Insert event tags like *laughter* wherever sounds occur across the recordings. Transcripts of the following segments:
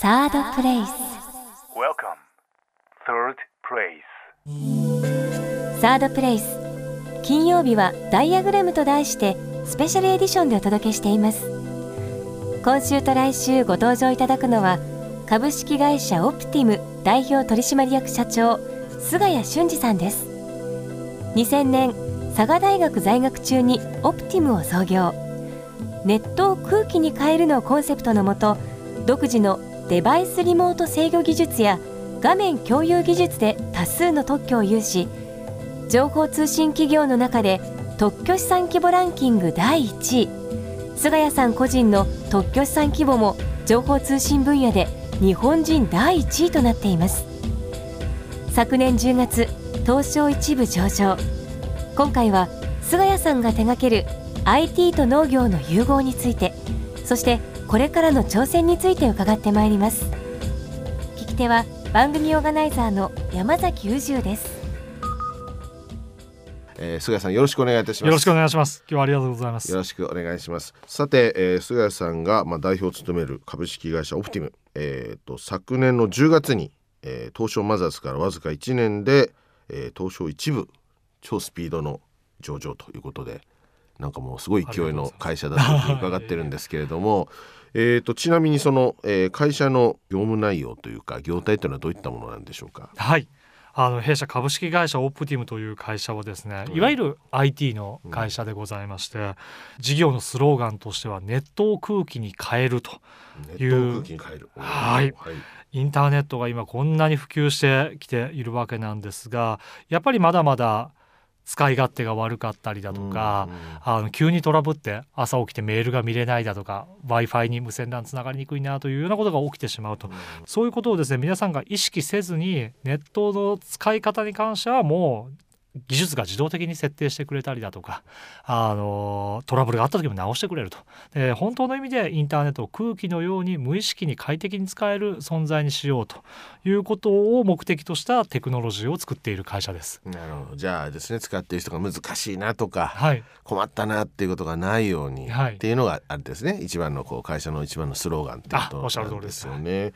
サードプレイス Welcome. Third place. サードプレイス金曜日はダイアグラムと題してスペシャルエディションでお届けしています。今週と来週ご登場いただくのは株式会社オプティム代表取締役社長菅谷俊二さんです。2000年佐賀大学在学中にオプティムを創業。ネットを空気に変えるのをコンセプトのもと独自のデバイスリモート制御技術や画面共有技術で多数の特許を有し情報通信企業の中で特許資産規模ランキング第1位。菅谷さん個人の特許資産規模も情報通信分野で日本人第1位となっています。昨年10月東証一部上場。今回は菅谷さんが手掛ける IT と農業の融合についてそしてこれからの挑戦について伺ってまいります。聞き手は番組オーガナイザーの山崎宇宙です。えー、菅谷さんよろしくお願いいたします。よろしくお願いします。今日はありがとうございます。よろしくお願いします。さて、えー、菅谷さんがまあ代表を務める株式会社オプティム。えっ、と昨年の10月に、えー、東証マザーズからわずか1年で、えー、東証一部超スピードの上場ということでなんかもうすごい勢いの会社だと伺ってるんですけれども *laughs* えーとちなみにその、えー、会社の業務内容というか業態というのはどういったものなんでしょうか？はい。あの弊社株式会社オプティムという会社はですね、いわゆる IT の会社でございまして、うん、事業のスローガンとしてはネットを空気に変えるという。はい、インターネットが今こんなに普及してきているわけなんですがやっぱりまだまだ使い勝手が悪かったりだとか、うん。うん、あの急にトラブって朝起きてメールが見れないだとか w i f i に無線 LAN つながりにくいなというようなことが起きてしまうと、うん、そういうことをですね皆さんが意識せずにネットの使い方に関してはもう技術が自動的に設定してくれたりだとかあのトラブルがあった時も直してくれると。で本当の意味でインターネットを空気のように無意識に快適に使える存在にしようということを目的としたテクノロジーを作っている会社です。なるほど。じゃあですね使っている人が難しいなとか、はい、困ったなっていうことがないように、はい、っていうのがあれですね。一番のこう会社の一番のスローガンっていうことなんですよね。で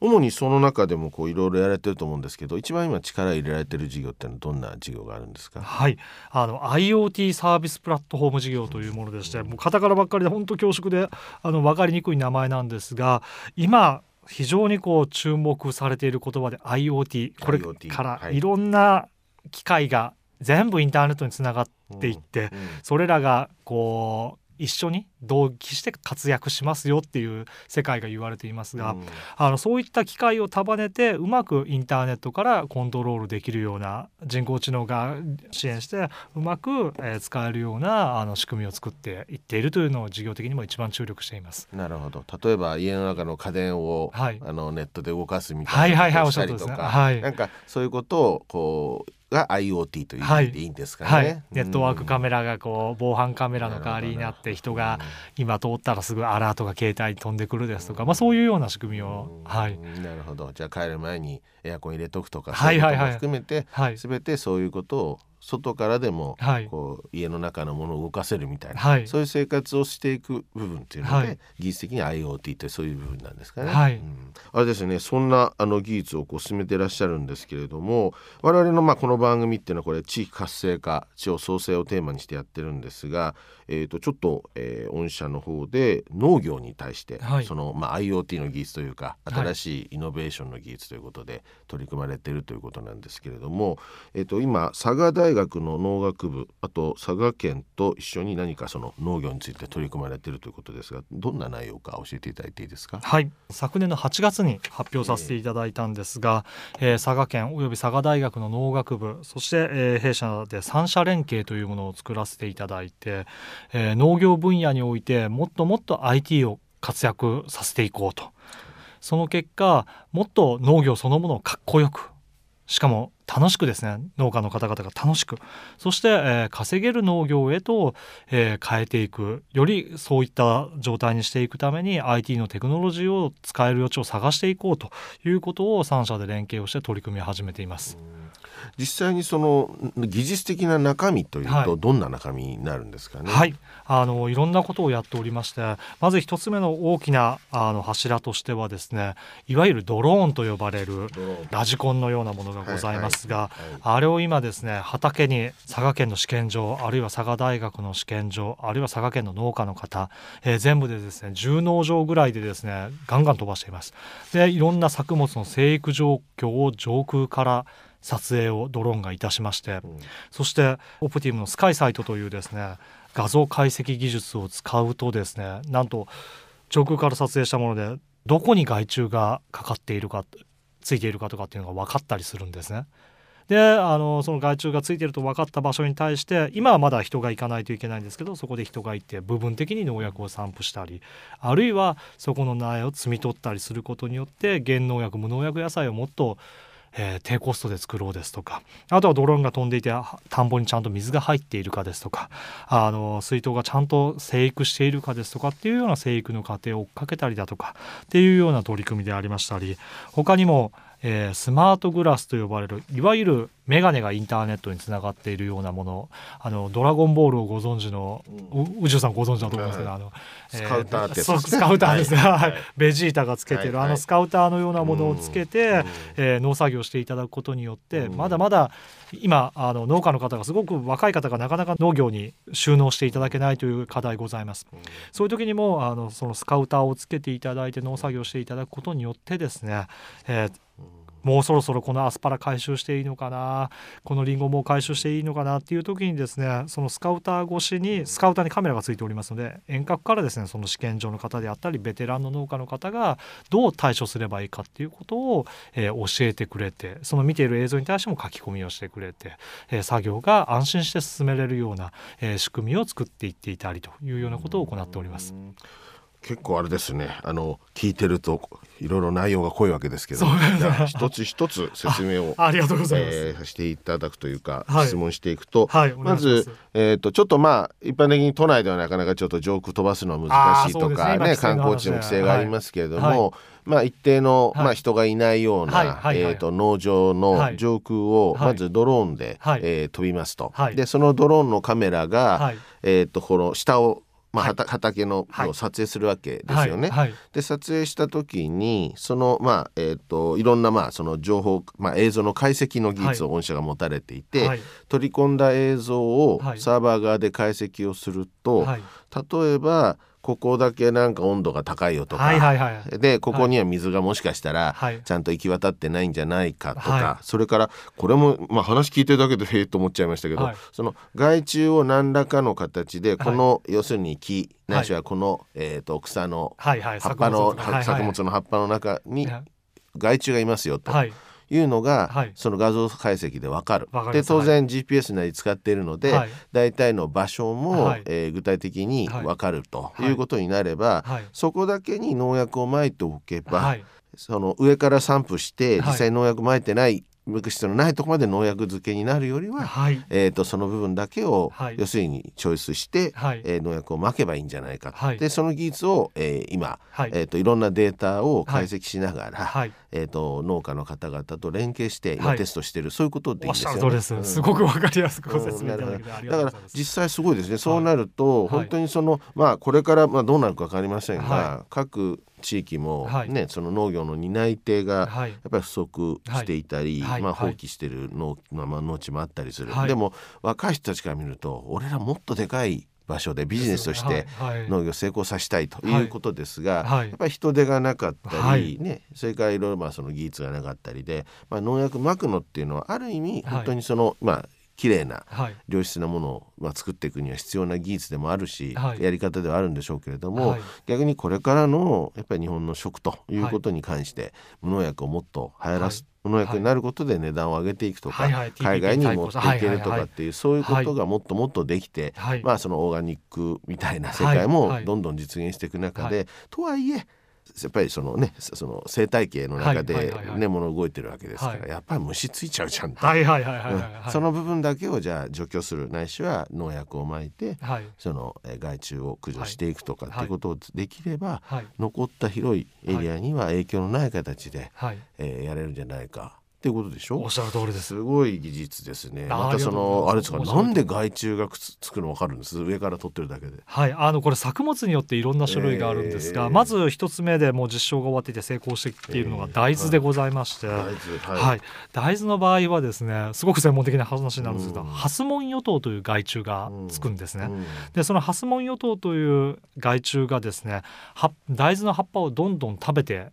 主にその中でもこういろいろやられてると思うんですけど一番今力入れられてる事業ってのはどんな事業があるんですか？はい。あの IoT サービスプラットフォーム事業というものでして、もうカタカナばっかりで本当恐縮であの分かりにくい名前なんですが今非常にこう注目されている言葉で IoT これからい。ろんな機械が全部インターネットにつながっていって、それらがこう一緒に同期して活躍しますよっていう世界が言われていますが、うん、あのそういった機械を束ねてうまくインターネットからコントロールできるような人工知能が支援してうまく、えー、使えるようなあの仕組みを作っていっているというのを事業的にも一番注力しています。なるほど。例えば家の中の家電を、はい、あのネットで動かすみたいなことをしたりとか、はい、なんかそういうことをこうが IoT という意味でいいんですかね、はい。はい、ネットワークカメラがこう防犯カメラの代わりになって人が今通ったらすぐアラートが携帯に飛んでくるですとか、まあ、そういうような仕組みを、はい、なるほど。じゃあ帰る前にエアコン入れとくとかそういうことも含めて、はい、全てそういうことを外からでもこう家の中のものを動かせるみたいな、はい、そういう生活をしていく部分っていうので、はい、技術的に IoT ってそういう部分なんですかね。はい。うん、あれですねそんなあの技術をこう進めていらっしゃるんですけれども我々のまあこの番組っていうのはこれ地域活性化地方創生をテーマにしてやってるんですが、えー、とちょっと、えー、御社の方で農業に対して、その、まあ、IoT の技術というか新しいイノベーションの技術ということで取り組まれているということなんですけれども、えー、と今佐賀大学の農学部あと佐賀県と一緒に何かその農業について取り組まれているということですがどんな内容か教えていただいていいですか？はい。昨年の8月に発表させていただいたんですが、えー、佐賀県および佐賀大学の農学部そして、えー、弊社で三者連携というものを作らせていただいて、えー、農業分野においてもっともっと IT を活躍させていこうと。その結果もっと農業そのものをかっこよくしかも楽しくですね農家の方々が楽しくそして、えー、稼げる農業へと、えー、変えていくよりそういった状態にしていくために IT のテクノロジーを使える余地を探していこうということを3社で連携をして取り組み始めています。実際にその技術的な中身というと、どんな中身になるんですかね？はい、あのいろんなことをやっておりましてまず一つ目の大きなあの柱としてはですねいわゆるドローンと呼ばれるラジコンのようなものがございますが、あれを今ですね畑に佐賀県の試験場あるいは佐賀大学の試験場あるいは佐賀県の農家の方、えー、全部でですね10農場ぐらいでですねガンガン飛ばしています。でいろんな作物の生育状況を上空から撮影をドローンがいたしまして、うん、そしてオプティムのスカイサイトというですね画像解析技術を使うとですねなんと上空から撮影したものでどこに害虫がかかっているかついているかとかっていうのが分かったりするんですね。であのその害虫がついてると分かった場所に対して今はまだ人が行かないといけないんですけどそこで人が行って部分的に農薬を散布したりあるいはそこの苗を摘み取ったりすることによって原農薬無農薬野菜をもっとえー、低コストで作ろうですとかあとはドローンが飛んでいて田んぼにちゃんと水が入っているかですとかあの水筒がちゃんと生育しているかですとかっていうような生育の過程を追っかけたりだとかっていうような取り組みでありましたり他にもえー、スマートグラスと呼ばれるいわゆるメガネがインターネットにつながっているようなもの。あのドラゴンボールをご存知の、うん、宇宙さんご存知だと思いますけど、はい、あのスカウターって、スカウターですね、はい、ベジータがつけてる、はい、あのスカウターのようなものをつけて、はい、えー、農作業していただくことによって、うん、まだまだ今あの農家の方がすごく若い方がなかなか農業に収納していただけないという課題ございます。うん、そういう時にもあのそのスカウターをつけていただいて農作業していただくことによってですね、えーもうそろそろこのアスパラ回収していいのかな？このリンゴも回収していいのかな？っていう時にですねそのスカウター越しにスカウターにカメラがついておりますので遠隔からですねその試験場の方であったりベテランの農家の方がどう対処すればいいかっていうことを、えー、教えてくれてその見ている映像に対しても書き込みをしてくれて、えー、作業が安心して進めれるような、えー、仕組みを作っていっていたりというようなことを行っております。結構あれですね。あの聞いてるといろいろ内容が濃いわけですけど。一つ一つ説明を *laughs* ありがとうございます、えー、していただくというか、はい、質問していくと、はい、まずえーと、ちょっとまあ一般的に都内ではなかなかちょっと上空飛ばすのは難しいとかね、ね、観光地の規制がありますけれども、はい。まあ、一定の、まあ、人がいないような、えーと、農場の上空をまずドローンで、はい、えー、飛びますと、でそのドローンのカメラが、えーとこの下をまあ、はい、畑のを撮影するわけですよね。で撮影した時にそのまあえっ、ー、といろんなまあその情報、まあ、映像の解析の技術を御社が持たれていて、取り込んだ映像をサーバー側で解析をすると、例えばここだけなんか温度が高いよとか、はいはいはい、でここには水がもしかしたらちゃんと行き渡ってないんじゃないかとか、はい、それからこれも、まあ、話聞いてるだけでへえと思っちゃいましたけど、はい、その害虫を何らかの形でこの、要するに木ないしはこの、えーと、草の葉っぱの、作物の葉っぱの中に害虫がいますよと。いうのが、はい、その画像解析で分かる。で当然 GPS なり使っているので、はい、大体の場所も、はい、えー、具体的に分かるとい。うことになれば、そこだけに農薬をまいておけば、その上から散布して実際農薬まいてない物質のないところまで農薬漬けになるよりは、はい、えーと、その部分だけを、はい、要するにチョイスして、はい、えー、農薬をまけばいいんじゃないか、はい、でその技術を、えー、今、はい。えーと、いろんなデータを解析しながら、はい。えーと、農家の方々と連携して今テストしている、そういうことでいいですよね。です、うん、すごくわかりやすくご説明いただき、うん、だから実際すごいですね。そうなると、本当にそのまあこれからまあどうなるか分かりませんが、各地域もね、はい、その農業の担い手がやっぱり不足していたり、はい、まあ、放棄してる農,、まあ、農地もあったりする、でも若い人たちから見ると俺らもっとでかい場所でビジネスとして農業成功させたいということですが、やっぱり人手がなかったり、ね、それからいろいろまあその技術がなかったりで、まあ、農薬まくのっていうのはある意味本当にその、まあ綺麗な良質なものを、まあ、作っていくには必要な技術でもあるし、はい、やり方ではあるんでしょうけれども、はい、逆にこれからのやっぱり日本の食ということに関して、無農薬をもっと流行らす、無農薬になることで値段を上げていくとか、海外に持っていけるとかっていう、そういうことがもっともっとできて、まあそのオーガニックみたいな世界もどんどん実現していく中で、とはいえやっぱりそのねその生態系の中でねもの動いてるわけですから、やっぱり虫ついちゃうじゃんその部分だけをじゃあ除去する。ないしは農薬をまいて、その害虫を駆除していくとかっていうことをできれば、残った広いエリアには影響のない形で、えー、やれるんじゃないかってことでしょ？おっしゃる通りです。すごい技術ですね。またそのあれですかなんで害虫がくっつくの分かるんです？上から撮ってるだけで。はい。あのこれ作物によっていろんな種類があるんですが、えー、まず一つ目でもう実証が終わっていて成功してきているのが大豆でございまして、えーはい、大豆、はい、大豆の場合はですねすごく専門的な話になるんですけど、うん、ハスモンヨトウという害虫がつくんですね、うんうん、でそのハスモンヨトウという害虫がですね大豆の葉っぱをどんどん食べて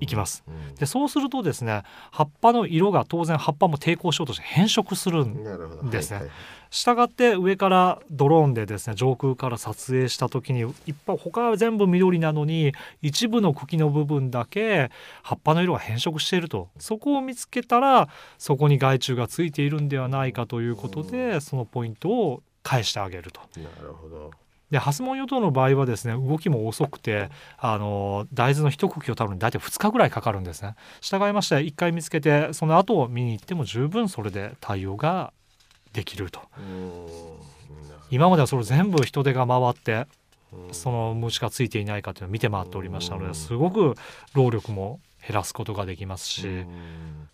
いきます、うん、でそうするとですね葉っぱの色が当然葉っぱも抵抗しようとして変色するんですね、したがって上からドローンでですね上空から撮影した時にいっぱい他は全部緑なのに一部の茎の部分だけ葉っぱの色が変色していると。そこを見つけたらそこに害虫がついているんではないかということでそのポイントを返してあげると。なるほどでハスモンの場合はですね動きも遅くてあの大豆の一茎を多分大体2日ぐらいかかるんですね。従いまして1回見つけてその後を見に行っても十分それで対応ができると。今まではそれ全部人手が回ってその虫がついていないかというのを見て回っておりましたのですごく労力も減らすことができますし。し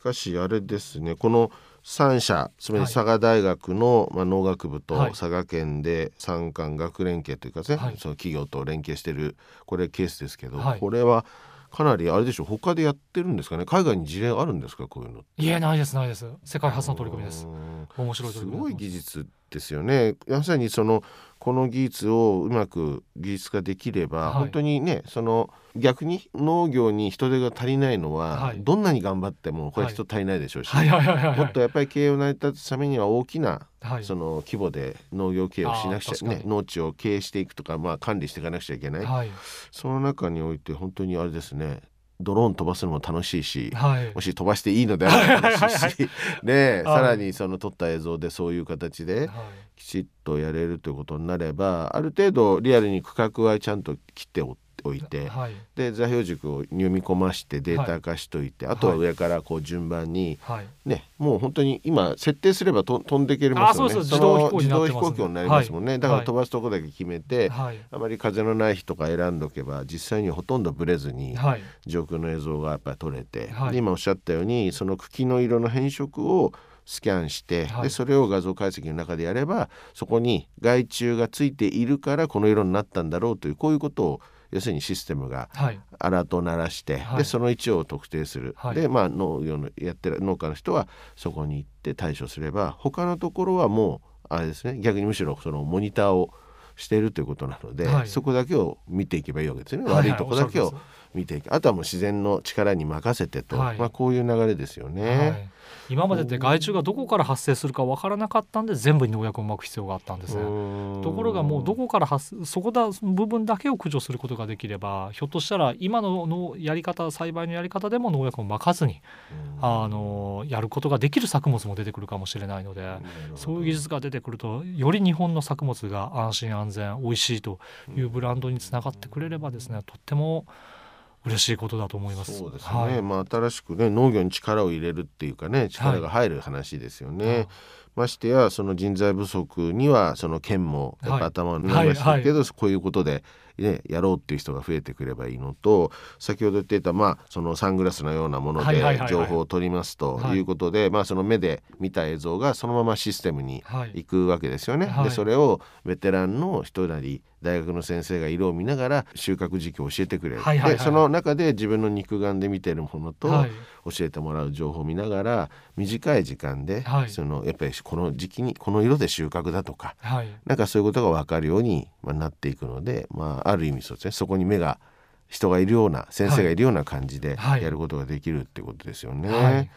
かしあれですねこの3社つまり佐賀大学の、まあ、農学部と佐賀県で産官学連携というかね、はい、その企業と連携してるこれケースですけど、はい、これはかなりあれでしょう他でやってるんですかね海外に事例あるんですかこういうのいえないですないです。世界初の取り組みです。面白いすごい技術ですよね。まさにそのこの技術をうまく技術化できれば、はい、本当にねその逆に農業に人手が足りないのは、はい、どんなに頑張ってもこれ人足りないでしょうし、もっとやっぱり経営を成り立つためには大きな、はい、その規模で農業経営をしなくちゃね農地を経営していくとか、まあ、管理していかなくちゃいけない、はい、その中において本当にあれですねドローン飛ばすのも楽しいし、はい、もし飛ばしていいのであれば楽しいしで、さらにその撮った映像でそういう形できちっとやれるということになればある程度リアルに区画はちゃんと切っておおいて、はい、で座標軸を読み込ましてデータ化しといて、はい、あとは上からこう順番に、はい、ねもう本当に今設定すればと飛んでいけますよね。自動飛行機になりますもんね、だから飛ばすとこだけ決めて、あまり風のない日とか選んどけば実際にほとんどブレずに上空の映像がやっぱり撮れて、で今おっしゃったようにその茎の色の変色をスキャンして、はい、でそれを画像解析の中でやればそこに害虫がついているからこの色になったんだろうというこういうことを要するにシステムがアラートを鳴らして、はい、でその位置を特定する、はい、でまあ農業のやってる農家の人はそこに行って対処すれば他のところはもうあれですね逆にむしろそのモニターをしているということなので、はい、そこだけを見ていけばいいわけですね、悪いとこだけを見ていく。あとはもう自然の力に任せてと、まあ、こういう流れですよね。今までって害虫がどこから発生するか分からなかったんで全部に農薬をまく必要があったんですね。ところがもうどこから発そこだ部分だけを駆除することができればひょっとしたら今ののやり方栽培のやり方でも農薬をまかずにあのやることができる作物も出てくるかもしれないのでそういう技術が出てくるとより日本の作物が安心安全美味しいというブランドにつながってくれればですねとっても嬉しいことだと思います。そうですね。はい、まあ新しくね農業に力を入れるっていうかね力が入る話ですよね。はいましてやその人材不足にはその県もやっぱ頭になりましたけど、こういうことでね、やろうっていう人が増えてくればいいのと先ほど言っていた、まあ、そのサングラスのようなもので情報を取りますということで、まあ、その目で見た映像がそのままシステムに行くわけですよね。はい、でそれをベテランの人なり大学の先生が色を見ながら収穫時期を教えてくれる、でその中で自分の肉眼で見てるものと、教えてもらう情報を見ながら短い時間で、はい、そのやっぱりこの時期にこの色で収穫だとか、はい、なんかそういうことが分かるように、まあ、なっていくので、まあ、ある意味そうですねそこに目が人がいるような先生がいるような感じでやることができるってことですよね。はい、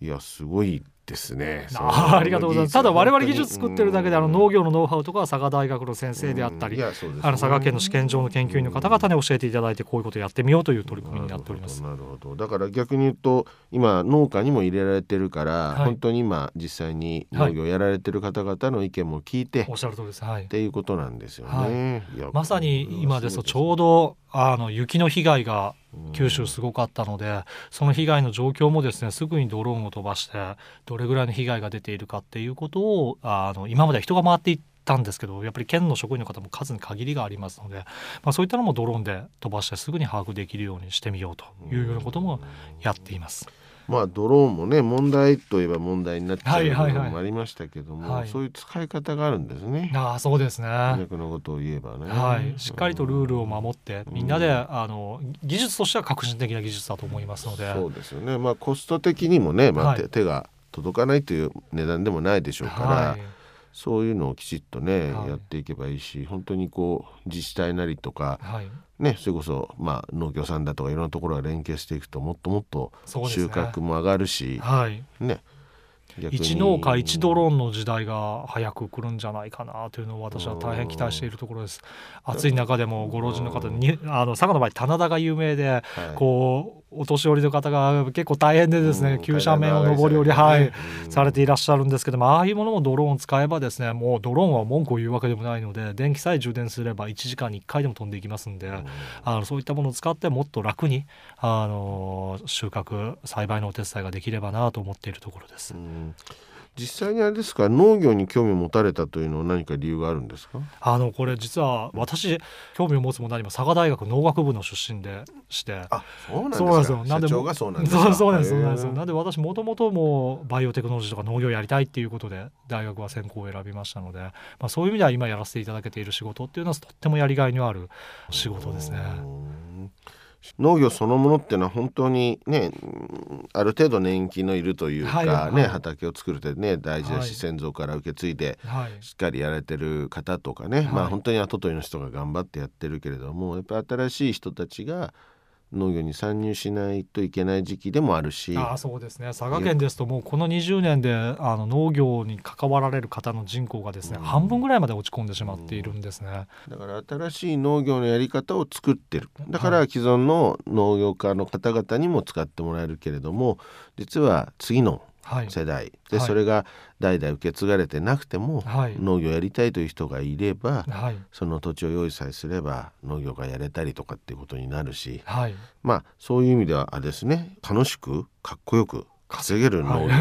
いやすごいですね。*laughs* あありがとうございます。ただ我々技術作ってるだけであの農業のノウハウとかは佐賀大学の先生であったり、ね、あの佐賀県の試験場の研究員の方々に教えていただいてこういうことをやってみようという取り組みになっております。なるほど。だから逆に言うと今農家にも入れられてるから、はい、本当に今実際に農業やられてる方々の意見も聞いて、はい、おっしゃる通りです。はい。っていうことなんですよね。はい、まさに今ですとちょうどあの雪の被害が九州すごかったのでその被害の状況もですねすぐにドローンを飛ばしてどれぐらいの被害が出ているかっていうことをあの今までは人が回っていったんですけどやっぱり県の職員の方も数に限りがありますので、まあ、そういったのもドローンで飛ばしてすぐに把握できるようにしてみようというようなこともやっています。まあドローンもね問題といえば問題になっちゃう部分もありましたけども、はい、そういう使い方があるんですね。あそうですね。逆のことを言えばね、はい、しっかりとルールを守って、みんなで、あの技術としては革新的な技術だと思いますので。そうですよね。まあコスト的にもね、まあ、手が届かないという値段でもないでしょうから。はいそういうのをきちっとね、はい、やっていけばいいし本当にこう自治体なりとか、はい、ね、それこそ、まあ、農協さんだとかいろんなところが連携していくともっともっと収穫も上がるし、ね、はい、ね。一農家一ドローンの時代が早く来るんじゃないかなというのを私は大変期待しているところです。暑い中でもご老人の方にあの佐賀の場合棚田が有名で、はい、こうお年寄りの方が結構大変でですね、急斜面を上り下り、はい、されていらっしゃるんですけどもああいうものもドローンを使えばですねもうドローンは文句を言うわけでもないので電気さえ充電すれば1時間に1回でも飛んでいきますんで、あのそういったものを使ってもっと楽にあの収穫栽培のお手伝いができればなと思っているところです。実際にあれですか農業に興味を持たれたというのは何か理由があるんですか？あのこれ実は私興味を持つも何も佐賀大学農学部の出身でして。あそうなんですか。なんでそうなんですそうそうなんですそうなんですなんで私もともともバイオテクノロジーとか農業やりたいっていうことで大学は専攻を選びましたので、まあ、そういう意味では今やらせていただけている仕事っていうのはとってもやりがいのある仕事ですね。農業そのものっていうのは本当にねある程度年季のいるというかね、はいはい、畑を作るってね大事だし、先祖から受け継いでしっかりやられてる方とかね、はい、まあ本当に後取りの人が頑張ってやってるけれどもやっぱ新しい人たちが農業に参入しないといけない時期でもあるし。あそうですね。佐賀県ですともうこの20年であの農業に関わられる方の人口がですね、うん、半分ぐらいまで落ち込んでしまっているんですね、だから新しい農業のやり方を作ってる。だから既存の農業家の方々にも使ってもらえるけれども実は次の世代、はい、で、はい、それが代々受け継がれてなくても、はい、農業やりたいという人がいれば、その土地を用意さえすれば農業がやれたりとかっていうことになるし、まあそういう意味ではあれですね。楽しくかっこよく稼げる農業、い。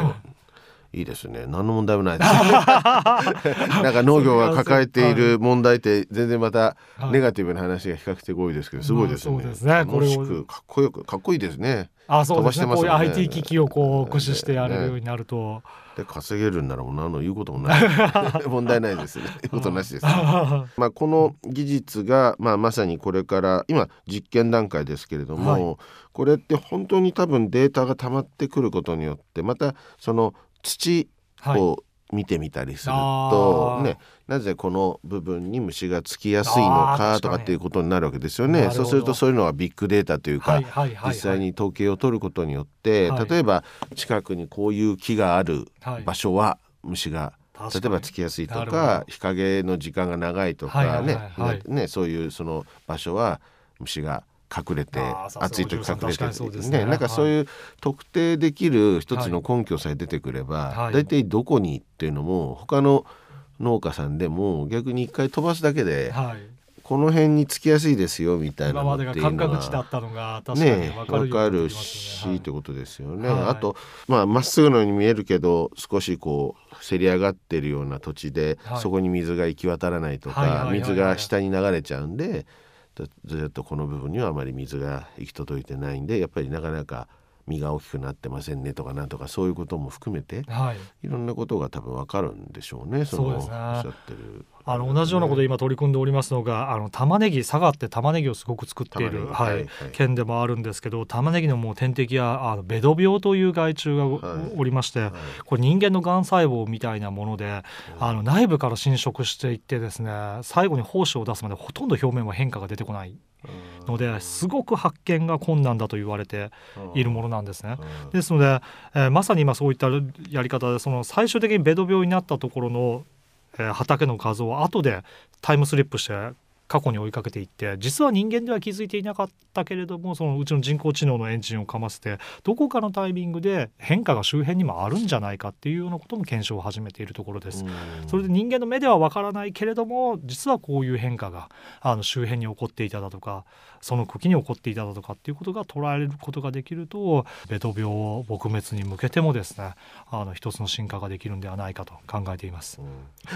いですね。何の問題もないです *laughs* なんか農業が抱えている問題って全然またネガティブな話が比較的多いですけどすごいですね。楽しくかっこよくかっこいいですねあそうですね。ねこういう IT 機器をこう駆使してやれるようになると、で稼げるんならもう何の言うこともない。*laughs* 問題ないですね。*laughs* 言うことなしです、*laughs* まあこの技術が、まあ、まさにこれから今実験段階ですけれども、はい、これって本当に多分データが溜まってくることによってまたその土を見てみたりすると、はい、ね、なぜこの部分に虫がつきやすいのかとかっていうことになるわけですよね。そうするとそういうのはビッグデータというか、はいはいはいはい、実際に統計を取ることによって、例えば近くにこういう木がある場所は虫が例えばつきやすいとか日陰の時間が長いとかねはいはいはい、ねそういうその場所は虫が隠れて暑い時隠れてね。ねなんかそういう特定できる一つの根拠さえ出てくれば、はい、大体どこにっていうのも他の農家さんでも逆に一回飛ばすだけで、はい、この辺につきやすいですよみたいなのっていうのがね分かるし、はい、ってことですよね。はい、あとまあまっすぐのように見えるけど少しこうせり上がってるような土地で、はい、そこに水が行き渡らないとか、水が下に流れちゃうんで。ずっとこの部分にはあまり水が行き届いてないんでやっぱりなかなか実が大きくなってませんねとかなんとかそういうことも含めて、はい、いろんなことが多分わかるんでしょうねそのおっしゃってる。あの同じようなこと今取り組んでおりますのがあの玉ねぎ佐賀って玉ねぎをすごく作っている、はい、はい、県でもあるんですけど玉ねぎのもう天敵やあのベド病という害虫がおりまして、はい、これ人間のがん細胞みたいなもので、あの内部から侵食していってですね最後に胞子を出すまでほとんど表面は変化が出てこないのですごく発見が困難だと言われているものなんですね。ですので、えー、まさに今そういったやり方でその最終的にベド病になったところの、えー、畑の画像を後でタイムスリップして過去に追いかけていって実は人間では気づいていなかったけれどもそのうちの人工知能のエンジンをかませてどこかのタイミングで変化が周辺にもあるんじゃないかっていうようなことも検証を始めているところです。それで人間の目ではわからないけれども実はこういう変化があの周辺に起こっていただとかその茎に起こっていただとかっていうことが捉えることができるとベト病撲滅に向けてもですねあの一つの進化ができるんではないかと考えています。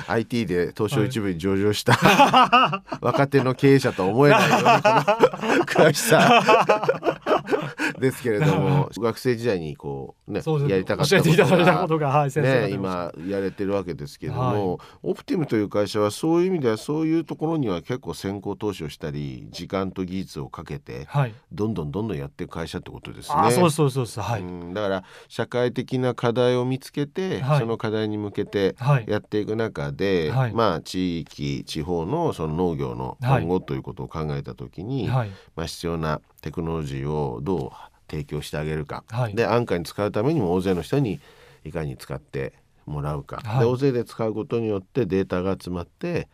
IT で東証一部に上場した、はい、若手の経営者と思えないような詳しさ *laughs* ですけれども学生時代にこうねやりたかったことがはい、ね、今やれてるわけですけれども、はい、オプティムという会社はそういう意味ではそういうところには結構先行投資をしたり時間と技術をかけて、はい、どんどんどんどんやっていく会社ってことですね。そうそうそうそうはい、だから社会的な課題を見つけて、はい、その課題に向けてやっていく中で、はい、まあ地域地方のその農業の今後ということを考えた時に、まあ、必要なテクノロジーをどう提供してあげるか、で安価に使うためにも大勢の人にいかに使ってもらうか、で大勢で使うことによってデータが集まって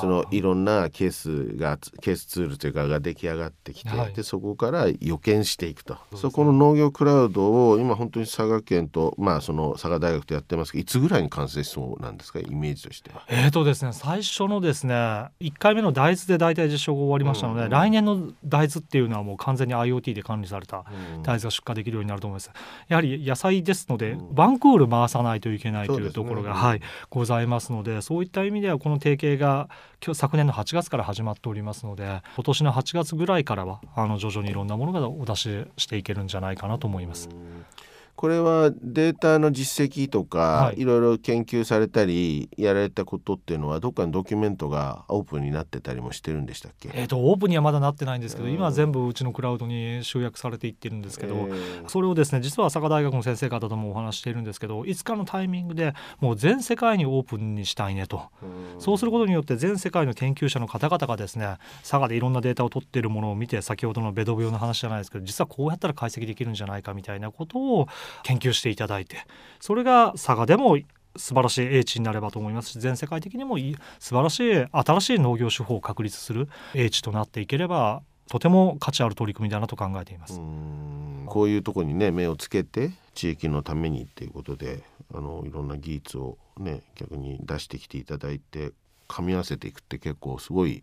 そのいろんなケースがケースツールというかが出来上がってきて、はい、でそこから予見していくと。そ、ね,、この農業クラウドを今本当に佐賀県とまあその佐賀大学とやってますけどいつぐらいに完成しそうなんですかイメージとしては？えーとですね最初のですね1回目の大豆で大体実証が終わりましたので、うんうん、来年の大豆っていうのはもう完全に IoT で管理された大豆が出荷できるようになると思います。やはり野菜ですので、うん、バンクール回さないといけないというところが、ね、はい、ございますのでそういった意味ではこの提携が今日昨年の8月から始まっておりますので今年の8月ぐらいからはあの徐々にいろんなものがお出ししていけるんじゃないかなと思います。これはデータの実績とか、はい、いろいろ研究されたりやられたことっていうのはどっかのドキュメントがオープンになってたりもしてるんでしたっけ、えーと、オープンにはまだなってないんですけど、今は全部うちのクラウドに集約されていってるんですけど、えー、それをですね実は佐賀大学の先生方ともお話しているんですけどいつかのタイミングでもう全世界にオープンにしたいねと、うそうすることによって全世界の研究者の方々がですね佐賀でいろんなデータを取っているものを見て先ほどのベド病の話じゃないですけど実はこうやったら解析できるんじゃないかみたいなことを研究していただいてそれが佐賀でも素晴らしい英知になればと思いますし全世界的にもいい素晴らしい新しい農業手法を確立する英知となっていければとても価値ある取り組みだなと考えています。こういうとこにね目をつけて地域のためにっていうことであのいろんな技術をね逆に出してきていただいて噛み合わせていくって結構すごい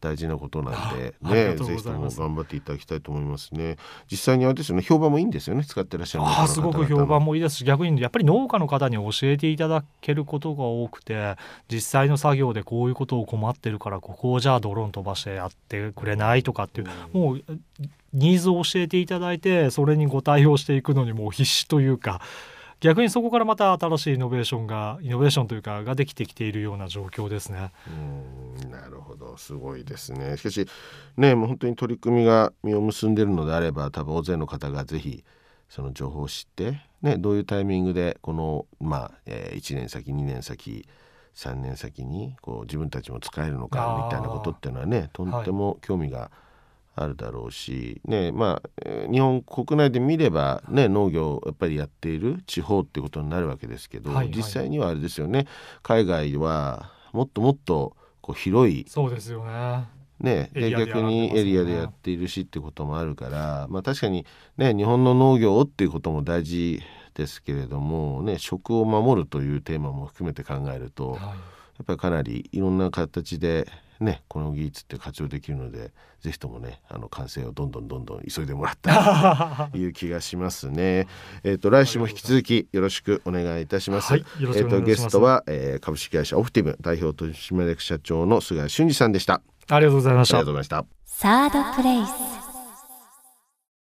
大事なことなんでねぜひとも頑張っていただきたいと思いますね。実際にあれですよね評判もいいんですよね使ってらっしゃるあすごく評判もいいです。し逆にやっぱり農家の方に教えていただけることが多くて実際の作業でこういうことを困ってるからここをじゃあドローン飛ばしてやってくれないとかっていう、うん、もうニーズを教えていただいてそれにご対応していくのにもう必死というか逆にそこからまた新しいイノベーションがイノベーションというかができてきているような状況ですね。うんなるほどすごいですね。しかしねもう本当に取り組みが実を結んでいるのであれば多分大勢の方がぜひその情報を知って、ね、どういうタイミングでこの、まあえー、1年先2年先3年先にこう自分たちも使えるのかみたいなことっていうのはねとっても興味が、はいあるだろうし、ねまあ、日本国内で見れば、ね、農業をやっぱりやっている地方ってことになるわけですけど、はいはい、実際にはあれですよね。海外はもっともっとこう広いそうですよね。ね、で逆にエリアでやっているしっていうこともあるから、まあ、確かに、ね、日本の農業をっていうことも大事ですけれども、ね、食を守るというテーマも含めて考えると、はい、やっぱりかなりいろんな形でね、この技術って活用できるのでぜひともねあの完成をどんどんどんどん急いでもらった *laughs* という気がしますね。えっ、と来週も引き続きよろしくお願いいたします。はい、えっ、ー、とゲストは、えー、株式会社オフティム代表取締役社長の菅俊二さんでした。ありがとうございました。ありがとうございました。サードプレイス。